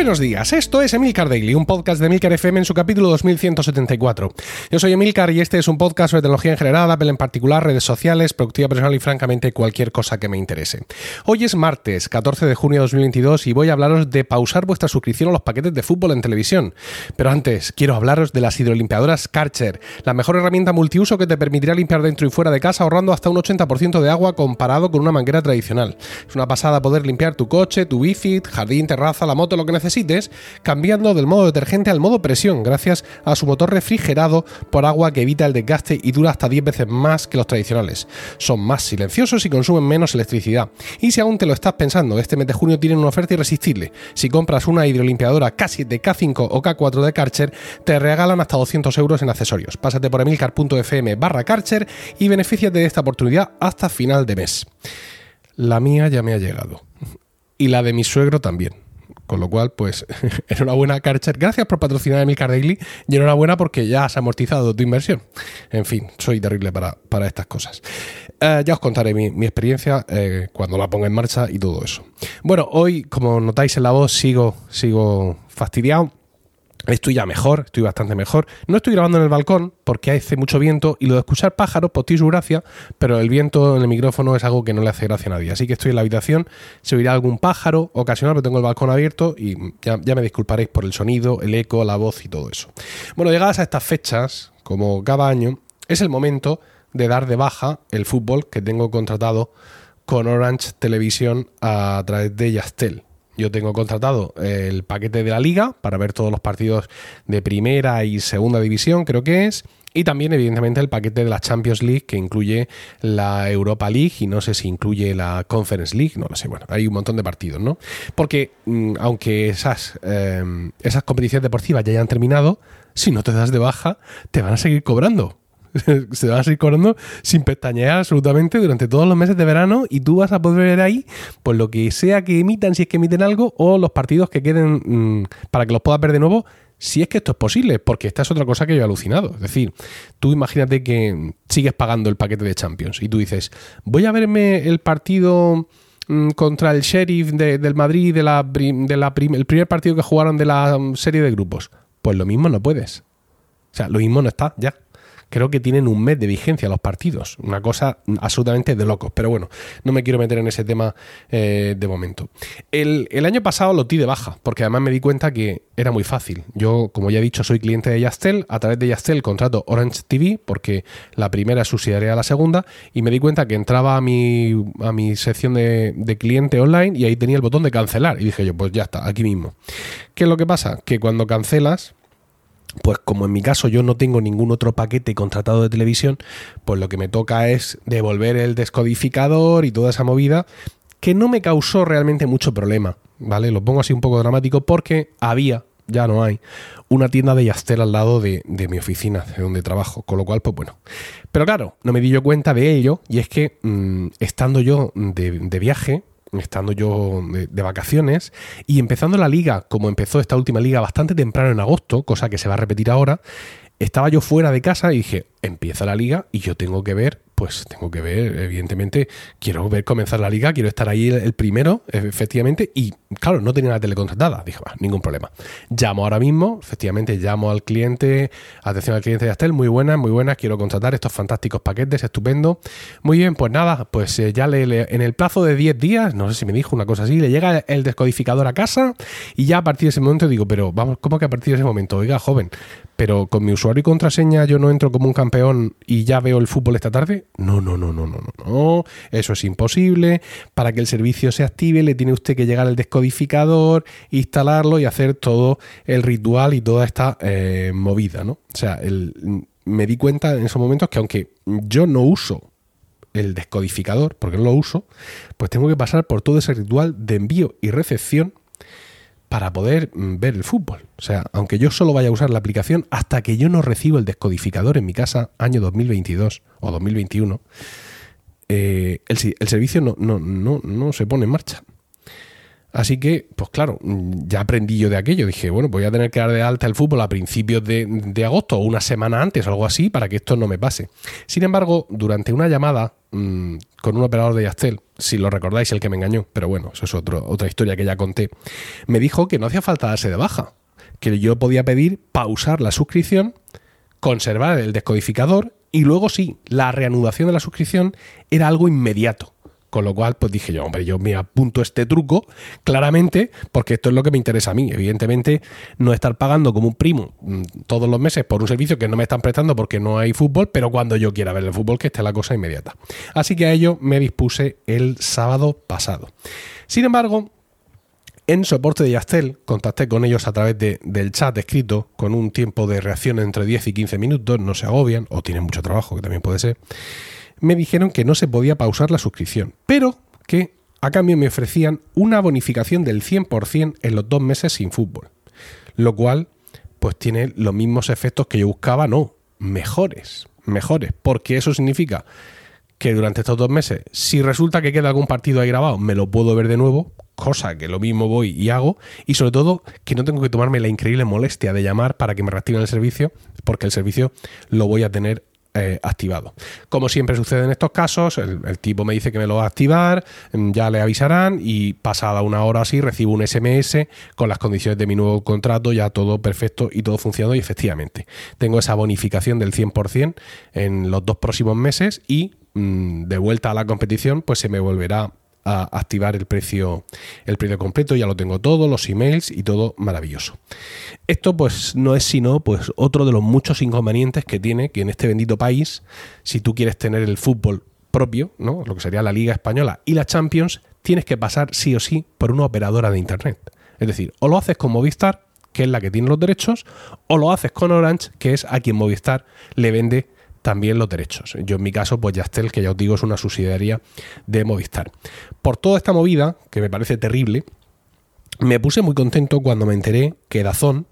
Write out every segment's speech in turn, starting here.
Buenos días, esto es Emilcar Daily, un podcast de Emilcar FM en su capítulo 2174. Yo soy Emilcar y este es un podcast sobre tecnología en general, Apple en particular, redes sociales, productividad personal y francamente cualquier cosa que me interese. Hoy es martes, 14 de junio de 2022 y voy a hablaros de pausar vuestra suscripción a los paquetes de fútbol en televisión. Pero antes, quiero hablaros de las hidrolimpiadoras Karcher, la mejor herramienta multiuso que te permitirá limpiar dentro y fuera de casa ahorrando hasta un 80% de agua comparado con una manguera tradicional. Es una pasada poder limpiar tu coche, tu bici, jardín, terraza, la moto, lo que necesites, cambiando del modo detergente al modo presión, gracias a su motor refrigerado por agua que evita el desgaste y dura hasta 10 veces más que los tradicionales. Son más silenciosos y consumen menos electricidad. Y si aún te lo estás pensando, este mes de junio tienen una oferta irresistible. Si compras una hidrolimpiadora K7, K5 o K4 de Karcher, te regalan hasta 200 euros en accesorios. Pásate por emilcar.fm barra Karcher y beneficiate de esta oportunidad hasta final de mes. La mía ya me ha llegado. Y la de mi suegro también. Con lo cual, pues, enhorabuena, Karcher. Gracias por patrocinar mi Daily y enhorabuena porque ya has amortizado tu inversión. En fin, soy terrible para, para estas cosas. Eh, ya os contaré mi, experiencia eh, cuando la ponga en marcha y todo eso. Bueno, hoy, como notáis en la voz, sigo, sigo fastidiado Estoy ya mejor, estoy bastante mejor. No estoy grabando en el balcón porque hace mucho viento y lo de escuchar pájaros, pues tiene su gracia, pero el viento en el micrófono es algo que no le hace gracia a nadie. Así que estoy en la habitación, se oirá algún pájaro ocasional, pero tengo el balcón abierto y ya, ya me disculparéis por el sonido, el eco, la voz y todo eso. Bueno, llegadas a estas fechas, como cada año, es el momento de dar de baja el fútbol que tengo contratado con Orange Televisión a través de Yastel. Yo tengo contratado el paquete de la liga para ver todos los partidos de primera y segunda división, creo que es. Y también, evidentemente, el paquete de la Champions League, que incluye la Europa League y no sé si incluye la Conference League, no lo sé. Bueno, hay un montón de partidos, ¿no? Porque mm, aunque esas, eh, esas competiciones deportivas ya hayan terminado, si no te das de baja, te van a seguir cobrando. se va a seguir cobrando sin pestañear absolutamente durante todos los meses de verano y tú vas a poder ver ahí pues lo que sea que emitan, si es que emiten algo, o los partidos que queden mm, para que los puedas ver de nuevo, si es que esto es posible, porque esta es otra cosa que yo he alucinado. Es decir, tú imagínate que sigues pagando el paquete de Champions y tú dices, voy a verme el partido mm, contra el Sheriff del Madrid, de la, de la el primer partido que jugaron de la mm, serie de grupos. Pues lo mismo no puedes. O sea, lo mismo no está, ya creo que tienen un mes de vigencia los partidos. Una cosa absolutamente de locos. Pero bueno, no me quiero meter en ese tema eh, de momento. El, año pasado lo di de baja, porque además me di cuenta que era muy fácil. Yo, como ya he dicho, soy cliente de Yastel. A través de Yastel contrato Orange TV, porque la primera subsidiaria a la segunda. Y me di cuenta que entraba a mi, a mi sección de, de cliente online y ahí tenía el botón de cancelar. Y dije yo, pues ya está, aquí mismo. ¿Qué es lo que pasa? Que cuando cancelas, pues como en mi caso yo no tengo ningún otro paquete contratado de televisión, pues lo que me toca es devolver el descodificador y toda esa movida que no me causó realmente mucho problema, ¿vale? Lo pongo así un poco dramático porque había, ya no hay, una tienda de Yastel al lado de, mi oficina, de donde trabajo, con lo cual, pues bueno. Pero claro, no me di yo cuenta de ello y es que mm, estando yo de, de viaje, estando yo de, vacaciones y empezando la liga, como empezó esta última liga bastante temprano en agosto, cosa que se va a repetir ahora, estaba yo fuera de casa y dije, empieza la liga y yo tengo que ver pues tengo que ver, evidentemente, quiero ver comenzar la liga, quiero estar ahí el, primero, efectivamente, y claro, no tenía la tele contratada. Dije, ningún problema. Llamo ahora mismo, efectivamente, llamo al cliente, atención al cliente de Astel, muy buena, muy buena, quiero contratar estos fantásticos paquetes, estupendo. Muy bien, pues nada, pues eh, ya le, en el plazo de 10 días, no sé si me dijo una cosa así, le llega el descodificador a casa y ya a partir de ese momento digo, pero vamos, ¿cómo que a partir de ese momento? Oiga, joven, pero con mi usuario y contraseña yo no entro como un campeón y ya veo el fútbol esta tarde. No, no, no, no, no, no. Eso es imposible. Para que el servicio se active le tiene usted que llegar al descodificador, instalarlo y hacer todo el ritual y toda esta eh, movida, ¿no? O sea, me di cuenta en esos momentos que aunque yo no uso el descodificador, porque no lo uso, pues tengo que pasar por todo ese ritual de envío y recepción para poder mm, ver el fútbol. O sea, aunque yo solo vaya a usar la aplicación hasta que yo no recibo el descodificador en mi casa, año 2022 o 2021, eh, el, el, servicio no, no, no, no se pone en marcha. Así que, pues claro, ya aprendí yo de aquello. Dije, bueno, voy a tener que dar de alta el fútbol a principios de, agosto o una semana antes o algo así para que esto no me pase. Sin embargo, durante una llamada mm, con un operador de Yastel, si lo recordáis, el que me engañó, pero bueno, eso es otra historia que ya conté, me dijo que no hacía falta darse de baja, que yo podía pedir pausar la suscripción, conservar el descodificador y luego sí, la reanudación de la suscripción era algo inmediato. Con lo cual, pues dije yo, hombre, yo me apunto este truco claramente porque esto es lo que me interesa a mí. Evidentemente, no estar pagando como un primo mm, todos los meses por un servicio que no me están prestando porque no hay fútbol, pero cuando yo quiera ver el fútbol, que esté la cosa inmediata. Así que a ello me dispuse el sábado pasado. Sin embargo, en soporte de Yastel, contacté con ellos a través del chat escrito, con un tiempo de reacción entre 10 y 15 minutos, no se agobian, o tienen mucho trabajo, que también puede ser me dijeron que no se podía pausar la suscripción, pero que a cambio me ofrecían una bonificación del 100% en los dos meses sin fútbol. Lo cual, pues tiene los mismos efectos que yo buscaba, no, mejores, mejores, porque eso significa que durante estos dos meses, si resulta que queda algún partido ahí grabado, me lo puedo ver de nuevo, cosa que lo mismo voy y hago, y sobre todo que no tengo que tomarme la increíble molestia de llamar para que me reactiven el servicio, porque el servicio lo voy a tener eh, activado. Como siempre sucede en estos casos, el, tipo me dice que me lo va a activar, mm, ya le avisarán y pasada una hora así recibo un SMS con las condiciones de mi nuevo contrato, ya todo perfecto y todo funcionando y efectivamente tengo esa bonificación del 100% en los dos próximos meses y mm, de vuelta a la competición pues se me volverá activar el precio, el precio completo, ya lo tengo todo, los emails y todo maravilloso. Esto pues no es sino pues otro de los muchos inconvenientes que tiene que en este bendito país, si tú quieres tener el fútbol propio, ¿no? lo que sería la Liga Española y la Champions, tienes que pasar sí o sí por una operadora de Internet. Es decir, o lo haces con Movistar, que es la que tiene los derechos, o lo haces con Orange, que es a quien Movistar le vende también los derechos. Yo en mi caso, pues Yastel, que ya os digo, es una subsidiaria de Movistar. Por toda esta movida, que me parece terrible, me puse muy contento cuando me enteré que Dazón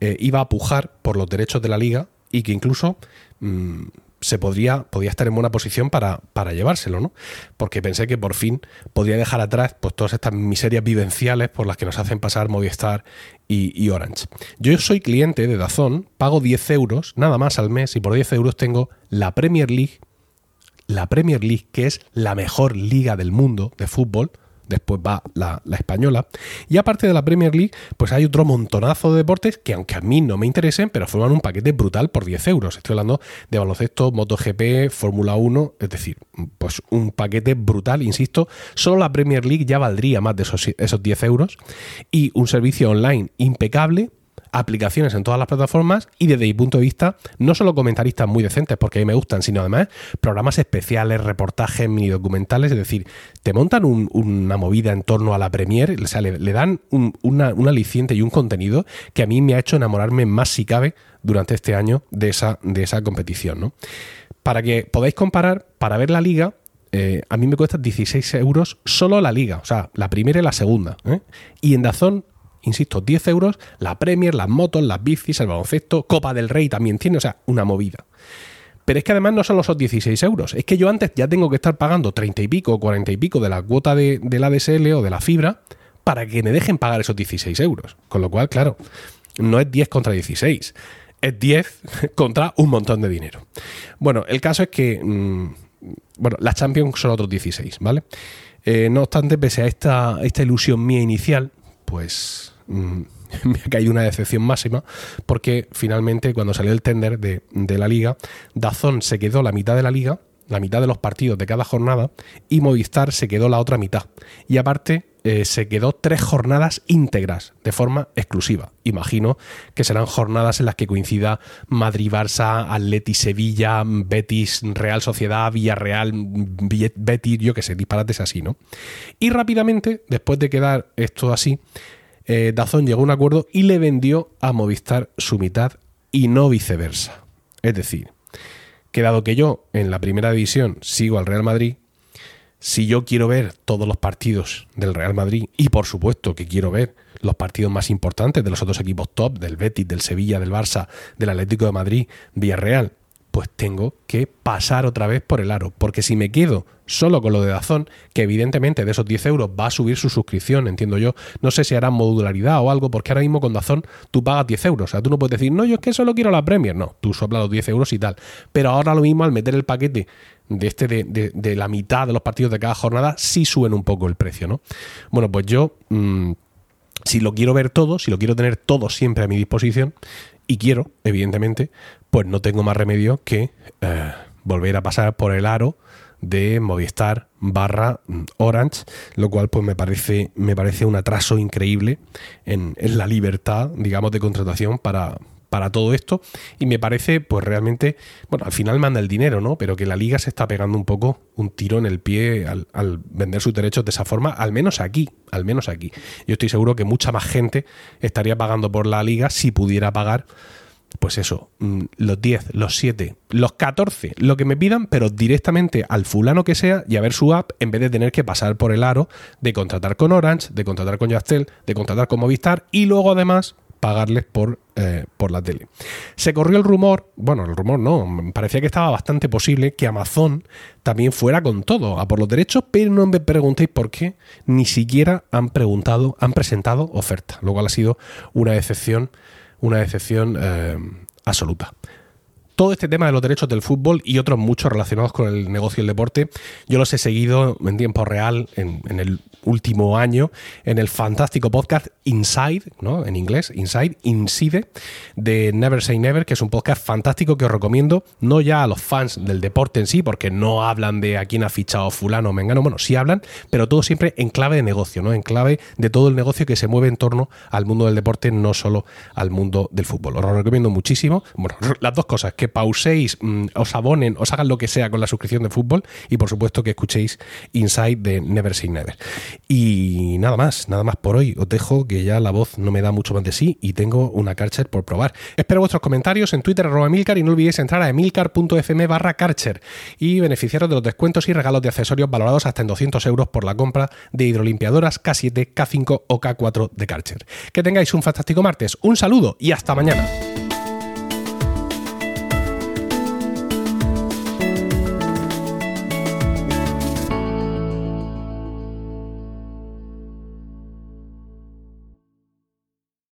eh, iba a pujar por los derechos de la liga y que incluso mm, se podría, podía estar en buena posición para, para, llevárselo, ¿no? Porque pensé que por fin podría dejar atrás pues, todas estas miserias vivenciales por las que nos hacen pasar Movistar y, Orange. Yo soy cliente de Dazón, pago 10 euros nada más al mes y por 10 euros tengo la Premier League, la Premier League, que es la mejor liga del mundo de fútbol, después va la, española. Y aparte de la Premier League, pues hay otro montonazo de deportes que aunque a mí no me interesen, pero forman un paquete brutal por 10 euros. Estoy hablando de baloncesto, MotoGP, Fórmula 1, es decir, pues un paquete brutal, insisto, solo la Premier League ya valdría más de esos, esos 10 euros y un servicio online impecable aplicaciones en todas las plataformas y desde mi punto de vista, no solo comentaristas muy decentes, porque a mí me gustan, sino además programas especiales, reportajes, mini documentales, es decir, te montan una movida en torno a la Premier, o sea, le, dan un, una, aliciente y un contenido que a mí me ha hecho enamorarme más si cabe durante este año de esa, de esa competición. ¿no? Para que podáis comparar, para ver la liga, eh, a mí me cuesta 16 euros solo la liga, o sea, la primera y la segunda. ¿eh? Y en Dazón insisto, 10 euros, la Premier, las motos, las bicis, el baloncesto, Copa del Rey también tiene, o sea, una movida. Pero es que además no son los 16 euros, es que yo antes ya tengo que estar pagando 30 y pico o 40 y pico de la cuota de, la DSL o de la fibra para que me dejen pagar esos 16 euros. Con lo cual, claro, no es 10 contra 16, es 10 contra un montón de dinero. Bueno, el caso es que, mm, bueno, las Champions son otros 16, ¿vale? Eh, no obstante, pese a esta, esta ilusión mía inicial, pues Mm, me ha caído una decepción máxima porque finalmente cuando salió el tender de, la liga, Dazón se quedó la mitad de la liga, la mitad de los partidos de cada jornada y Movistar se quedó la otra mitad. Y aparte eh, se quedó tres jornadas íntegras de forma exclusiva. Imagino que serán jornadas en las que coincida Madrid-Barça, Atleti-Sevilla, Betis-Real Sociedad, Villarreal, Betis, yo que sé, disparates así, ¿no? Y rápidamente, después de quedar esto así, eh, Dazón llegó a un acuerdo y le vendió a Movistar su mitad y no viceversa. Es decir, que dado que yo en la primera división sigo al Real Madrid, si yo quiero ver todos los partidos del Real Madrid y por supuesto que quiero ver los partidos más importantes de los otros equipos top, del Betis, del Sevilla, del Barça, del Atlético de Madrid, Villarreal, pues tengo que pasar otra vez por el aro. Porque si me quedo solo con lo de Dazón, que evidentemente de esos 10 euros va a subir su suscripción, entiendo yo. No sé si hará modularidad o algo, porque ahora mismo con Dazón tú pagas 10 euros. O sea, tú no puedes decir, no, yo es que solo quiero la Premier. No, tú soplas los 10 euros y tal. Pero ahora lo mismo al meter el paquete de este de, la mitad de los partidos de cada jornada, sí suben un poco el precio, ¿no? Bueno, pues yo. Mm, si lo quiero ver todo, si lo quiero tener todo siempre a mi disposición, y quiero, evidentemente, pues no tengo más remedio que eh, volver a pasar por el aro de Movistar barra mm, Orange, lo cual pues me parece, me parece un atraso increíble en, en la libertad, digamos, de contratación para, para todo esto y me parece pues realmente, bueno, al final manda el dinero, ¿no? Pero que la liga se está pegando un poco un tiro en el pie al, vender sus derechos de esa forma, al menos aquí, al menos aquí. Yo estoy seguro que mucha más gente estaría pagando por la liga si pudiera pagar pues eso, mm, los 10, los 7, los 14, lo que me pidan, pero directamente al fulano que sea y a ver su app en vez de tener que pasar por el aro de contratar con Orange, de contratar con Yastel, de contratar con Movistar y luego además pagarles por, eh, por la tele. Se corrió el rumor, bueno, el rumor no, parecía que estaba bastante posible que Amazon también fuera con todo, a por los derechos, pero no me preguntéis por qué, ni siquiera han preguntado, han presentado oferta, lo cual ha sido una decepción, una decepción eh, absoluta todo este tema de los derechos del fútbol y otros muchos relacionados con el negocio y el deporte, yo los he seguido en tiempo real en, en el último año en el fantástico podcast Inside, ¿no? En inglés, Inside, Inside, de Never Say Never, que es un podcast fantástico que os recomiendo, no ya a los fans del deporte en sí, porque no hablan de a quién ha fichado fulano o mengano, bueno, sí hablan, pero todo siempre en clave de negocio, ¿no? En clave de todo el negocio que se mueve en torno al mundo del deporte, no solo al mundo del fútbol. Os lo recomiendo muchísimo. Bueno, las dos cosas, que pauséis, mm, os abonen, os hagan lo que sea con la suscripción de fútbol y por supuesto que escuchéis Inside de Never Say Never. Y nada más, nada más por hoy. Os dejo que ya la voz no me da mucho más de sí y tengo una Karcher por probar. Espero vuestros comentarios en Twitter arroba Emilcar y no olvidéis entrar a emilcar.fm barra Karcher y beneficiaros de los descuentos y regalos de accesorios valorados hasta en 200 euros por la compra de hidrolimpiadoras K7, K5 o K4 de Karcher. Que tengáis un fantástico martes, un saludo y hasta mañana.